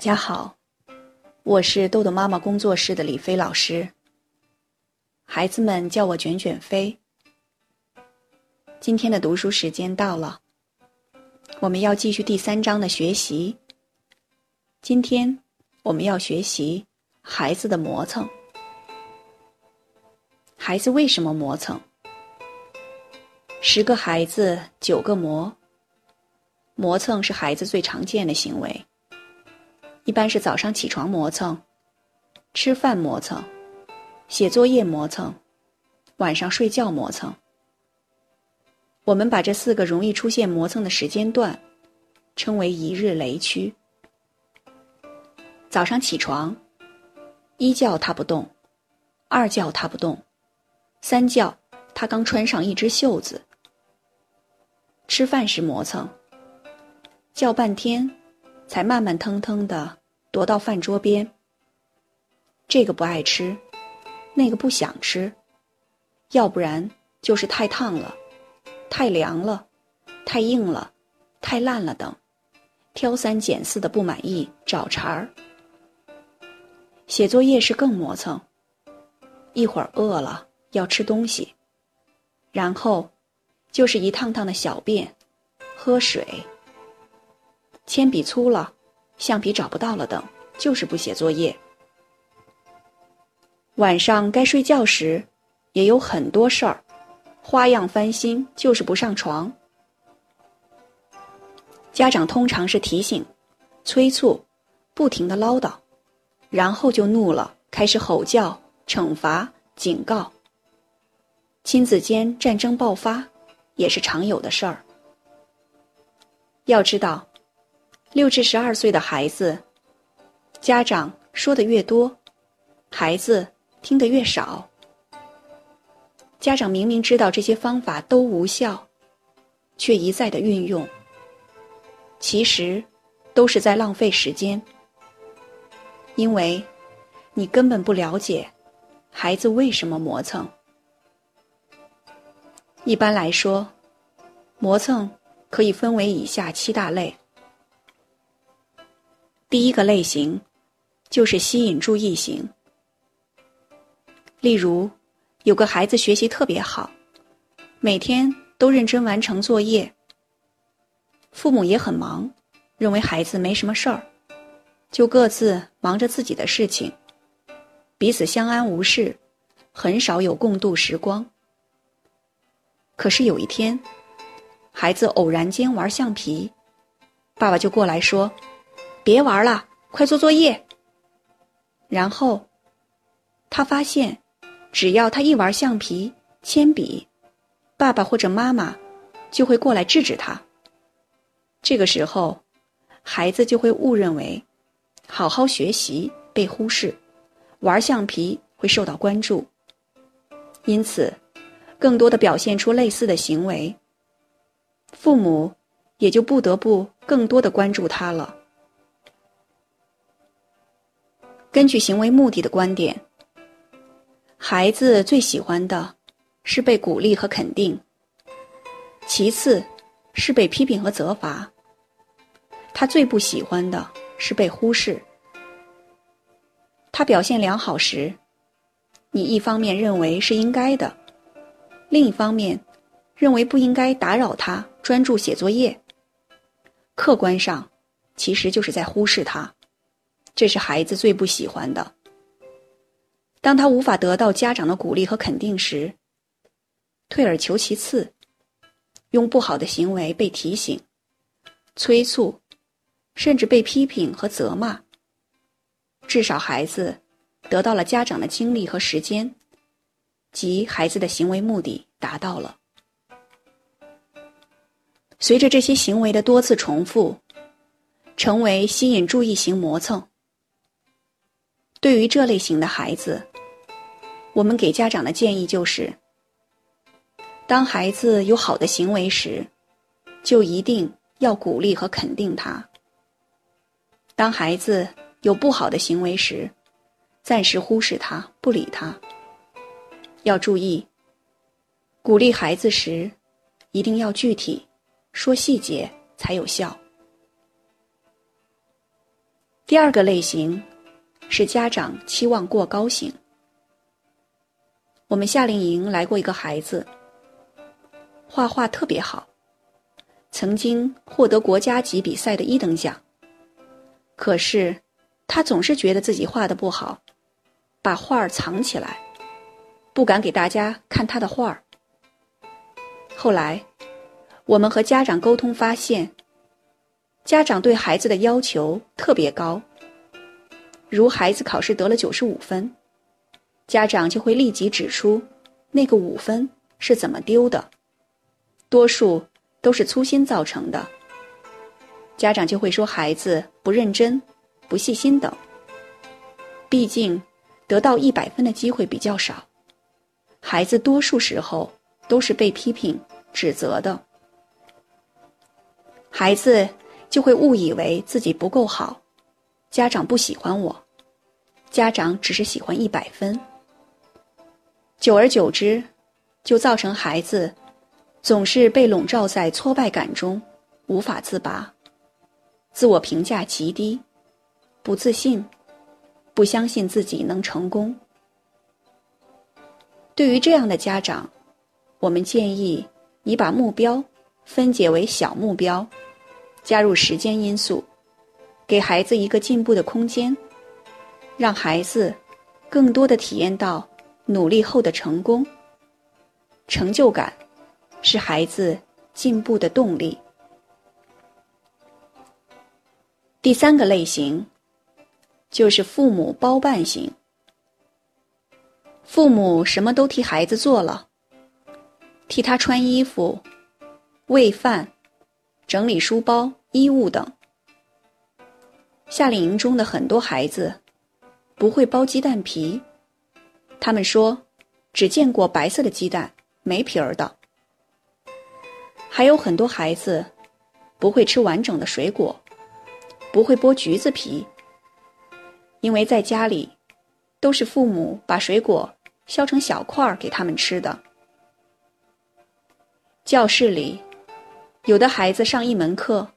大家好，我是豆豆妈妈工作室的李飞老师。孩子们叫我卷卷飞。今天的读书时间到了，我们要继续第三章的学习。今天我们要学习孩子的磨蹭。孩子为什么磨蹭？十个孩子九个磨。磨蹭是孩子最常见的行为。一般是早上起床磨蹭，吃饭磨蹭，写作业磨蹭，晚上睡觉磨蹭。我们把这四个容易出现磨蹭的时间段，称为一日雷区。早上起床，一觉他不动，二觉他不动，三觉他刚穿上一只袖子。吃饭时磨蹭，叫半天。才慢慢腾腾的踱到饭桌边。这个不爱吃，那个不想吃，要不然就是太烫了，太凉了，太硬了，太烂了等，挑三拣四的不满意，找茬儿。写作业是更磨蹭，一会儿饿了要吃东西，然后就是一趟趟的小便，喝水。铅笔粗了，橡皮找不到了等，就是不写作业。晚上该睡觉时，也有很多事儿，花样翻新，就是不上床。家长通常是提醒、催促、不停的唠叨，然后就怒了，开始吼叫、惩罚、警告。亲子间战争爆发，也是常有的事儿。要知道。六至十二岁的孩子，家长说的越多，孩子听得越少。家长明明知道这些方法都无效，却一再的运用，其实都是在浪费时间。因为，你根本不了解孩子为什么磨蹭。一般来说，磨蹭可以分为以下七大类。第一个类型，就是吸引注意型。例如，有个孩子学习特别好，每天都认真完成作业，父母也很忙，认为孩子没什么事儿，就各自忙着自己的事情，彼此相安无事，很少有共度时光。可是有一天，孩子偶然间玩橡皮，爸爸就过来说。别玩了，快做作业。然后，他发现，只要他一玩橡皮、铅笔，爸爸或者妈妈就会过来制止他。这个时候，孩子就会误认为，好好学习被忽视，玩橡皮会受到关注，因此，更多的表现出类似的行为。父母也就不得不更多的关注他了。根据行为目的的观点，孩子最喜欢的是被鼓励和肯定，其次是被批评和责罚。他最不喜欢的是被忽视。他表现良好时，你一方面认为是应该的，另一方面认为不应该打扰他专注写作业。客观上，其实就是在忽视他。这是孩子最不喜欢的。当他无法得到家长的鼓励和肯定时，退而求其次，用不好的行为被提醒、催促，甚至被批评和责骂。至少孩子得到了家长的精力和时间，即孩子的行为目的达到了。随着这些行为的多次重复，成为吸引注意型磨蹭。对于这类型的孩子，我们给家长的建议就是：当孩子有好的行为时，就一定要鼓励和肯定他；当孩子有不好的行为时，暂时忽视他，不理他。要注意，鼓励孩子时，一定要具体，说细节才有效。第二个类型是家长期望过高型。我们夏令营来过一个孩子，画画特别好，曾经获得国家级比赛的一等奖。可是，他总是觉得自己画的不好，把画儿藏起来，不敢给大家看他的画儿。后来，我们和家长沟通发现，家长对孩子的要求特别高，如孩子考试得了九十五分。家长就会立即指出，那个五分是怎么丢的，多数都是粗心造成的。家长就会说孩子不认真、不细心等。毕竟，得到一百分的机会比较少，孩子多数时候都是被批评、指责的，孩子就会误以为自己不够好，家长不喜欢我，家长只是喜欢一百分。久而久之，就造成孩子总是被笼罩在挫败感中，无法自拔，自我评价极低，不自信，不相信自己能成功。对于这样的家长，我们建议你把目标分解为小目标，加入时间因素，给孩子一个进步的空间，让孩子更多的体验到。努力后的成功，成就感是孩子进步的动力。第三个类型就是父母包办型，父母什么都替孩子做了，替他穿衣服、喂饭、整理书包、衣物等。夏令营中的很多孩子不会剥鸡蛋皮。他们说，只见过白色的鸡蛋，没皮儿的。还有很多孩子不会吃完整的水果，不会剥橘子皮，因为在家里都是父母把水果削成小块儿给他们吃的。教室里，有的孩子上一门课，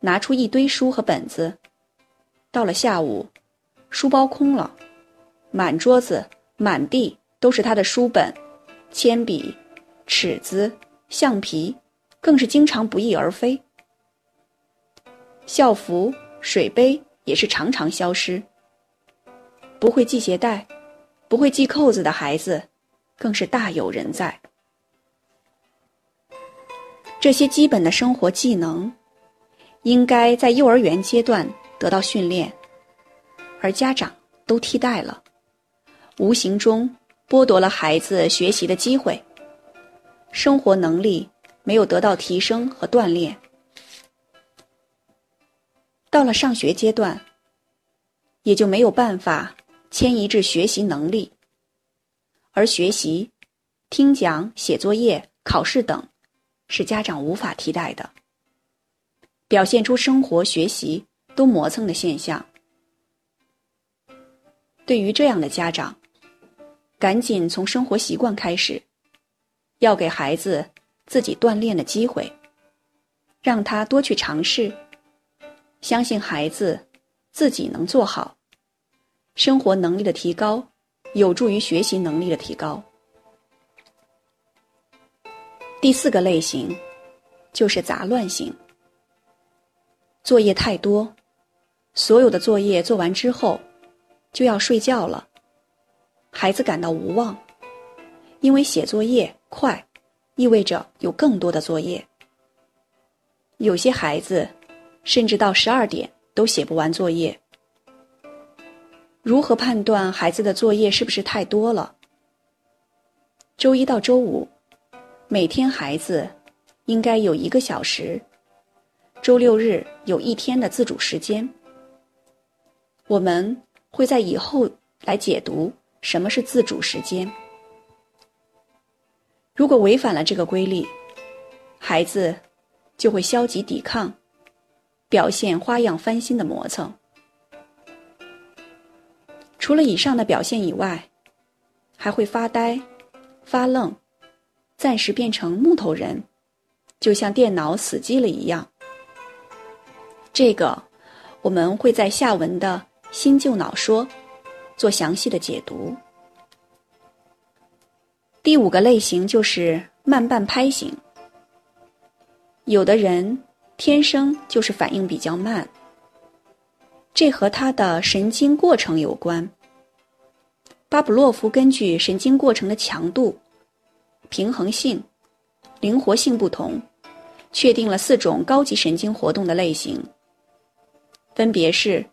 拿出一堆书和本子，到了下午，书包空了，满桌子。满地都是他的书本、铅笔、尺子、橡皮，更是经常不翼而飞。校服、水杯也是常常消失。不会系鞋带、不会系扣子的孩子，更是大有人在。这些基本的生活技能，应该在幼儿园阶段得到训练，而家长都替代了。无形中剥夺了孩子学习的机会，生活能力没有得到提升和锻炼。到了上学阶段，也就没有办法迁移至学习能力，而学习、听讲、写作业、考试等，是家长无法替代的，表现出生活学习都磨蹭的现象。对于这样的家长，赶紧从生活习惯开始，要给孩子自己锻炼的机会，让他多去尝试，相信孩子自己能做好。生活能力的提高，有助于学习能力的提高。第四个类型就是杂乱型，作业太多，所有的作业做完之后就要睡觉了。孩子感到无望，因为写作业快，意味着有更多的作业。有些孩子甚至到十二点都写不完作业。如何判断孩子的作业是不是太多了？周一到周五，每天孩子应该有一个小时；周六日有一天的自主时间。我们会在以后来解读。什么是自主时间？如果违反了这个规律，孩子就会消极抵抗，表现花样翻新的磨蹭。除了以上的表现以外，还会发呆、发愣，暂时变成木头人，就像电脑死机了一样。这个我们会在下文的新旧脑说做详细的解读。第五个类型就是慢半拍型。有的人天生就是反应比较慢，这和他的神经过程有关。巴甫洛夫根据神经过程的强度、平衡性、灵活性不同，确定了四种高级神经活动的类型，分别是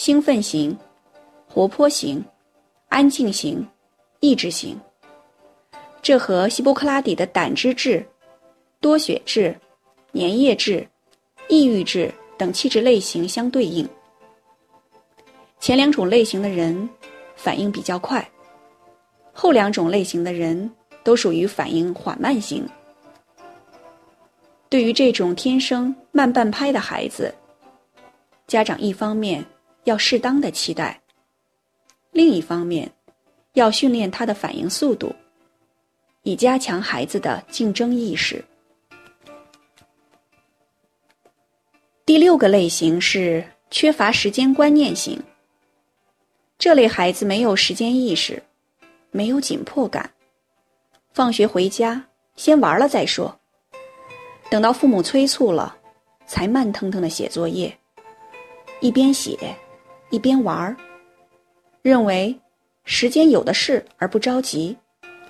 兴奋型、活泼型、安静型、抑制型。这和希波克拉底的胆汁质、多血质、粘液质、抑郁质等气质类型相对应。前两种类型的人反应比较快，后两种类型的人都属于反应缓慢型。对于这种天生慢半拍的孩子，家长一方面要适当的期待，另一方面要训练他的反应速度。以加强孩子的竞争意识。第六个类型是缺乏时间观念型。这类孩子没有时间意识，没有紧迫感。放学回家先玩了再说，等到父母催促了，才慢腾腾的写作业，一边写一边玩儿，认为时间有的是而不着急。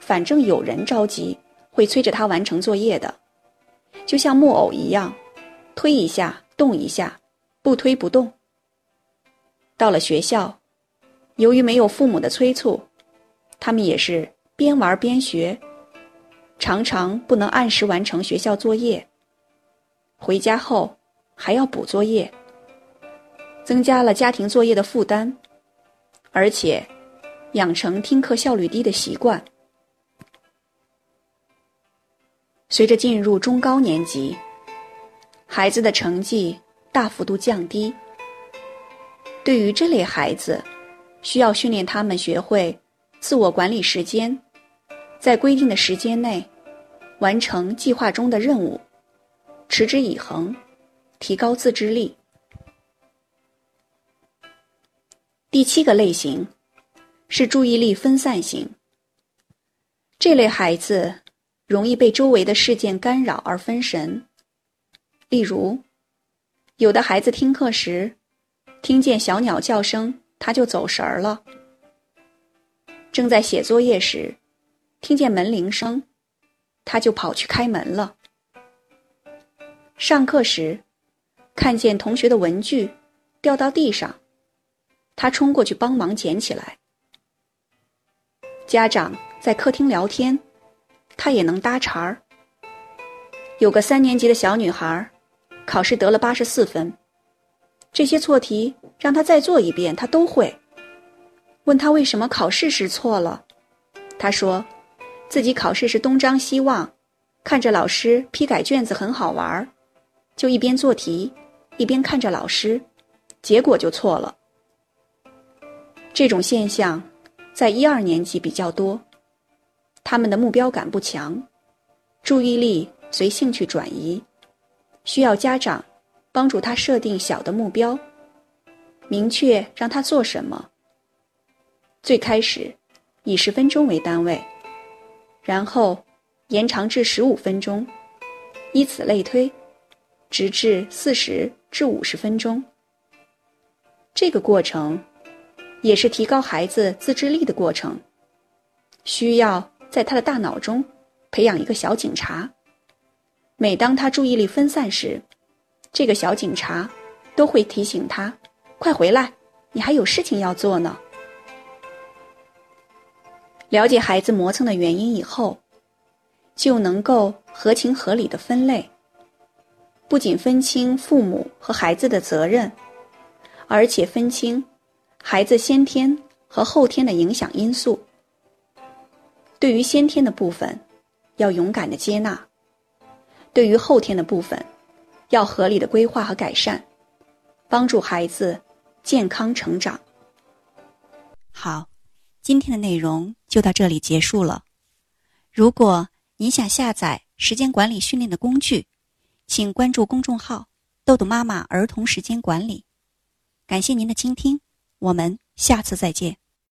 反正有人着急，会催着他完成作业的，就像木偶一样，推一下动一下，不推不动。到了学校，由于没有父母的催促，他们也是边玩边学，常常不能按时完成学校作业。回家后还要补作业，增加了家庭作业的负担，而且养成听课效率低的习惯。随着进入中高年级，孩子的成绩大幅度降低。对于这类孩子，需要训练他们学会自我管理时间，在规定的时间内完成计划中的任务，持之以恒，提高自制力。第七个类型是注意力分散型。这类孩子。容易被周围的事件干扰而分神，例如，有的孩子听课时，听见小鸟叫声他就走神儿了；正在写作业时，听见门铃声，他就跑去开门了；上课时，看见同学的文具掉到地上，他冲过去帮忙捡起来；家长在客厅聊天。他也能搭茬儿。有个三年级的小女孩，考试得了八十四分，这些错题让她再做一遍，她都会。问她为什么考试时错了，她说，自己考试时东张西望，看着老师批改卷子很好玩儿，就一边做题，一边看着老师，结果就错了。这种现象，在一二年级比较多。他们的目标感不强，注意力随兴趣转移，需要家长帮助他设定小的目标，明确让他做什么。最开始以十分钟为单位，然后延长至十五分钟，以此类推，直至四十至五十分钟。这个过程也是提高孩子自制力的过程，需要。在他的大脑中培养一个小警察，每当他注意力分散时，这个小警察都会提醒他：“快回来，你还有事情要做呢。”了解孩子磨蹭的原因以后，就能够合情合理的分类，不仅分清父母和孩子的责任，而且分清孩子先天和后天的影响因素。对于先天的部分，要勇敢的接纳；对于后天的部分，要合理的规划和改善，帮助孩子健康成长。好，今天的内容就到这里结束了。如果您想下载时间管理训练的工具，请关注公众号“豆豆妈妈儿童时间管理”。感谢您的倾听，我们下次再见。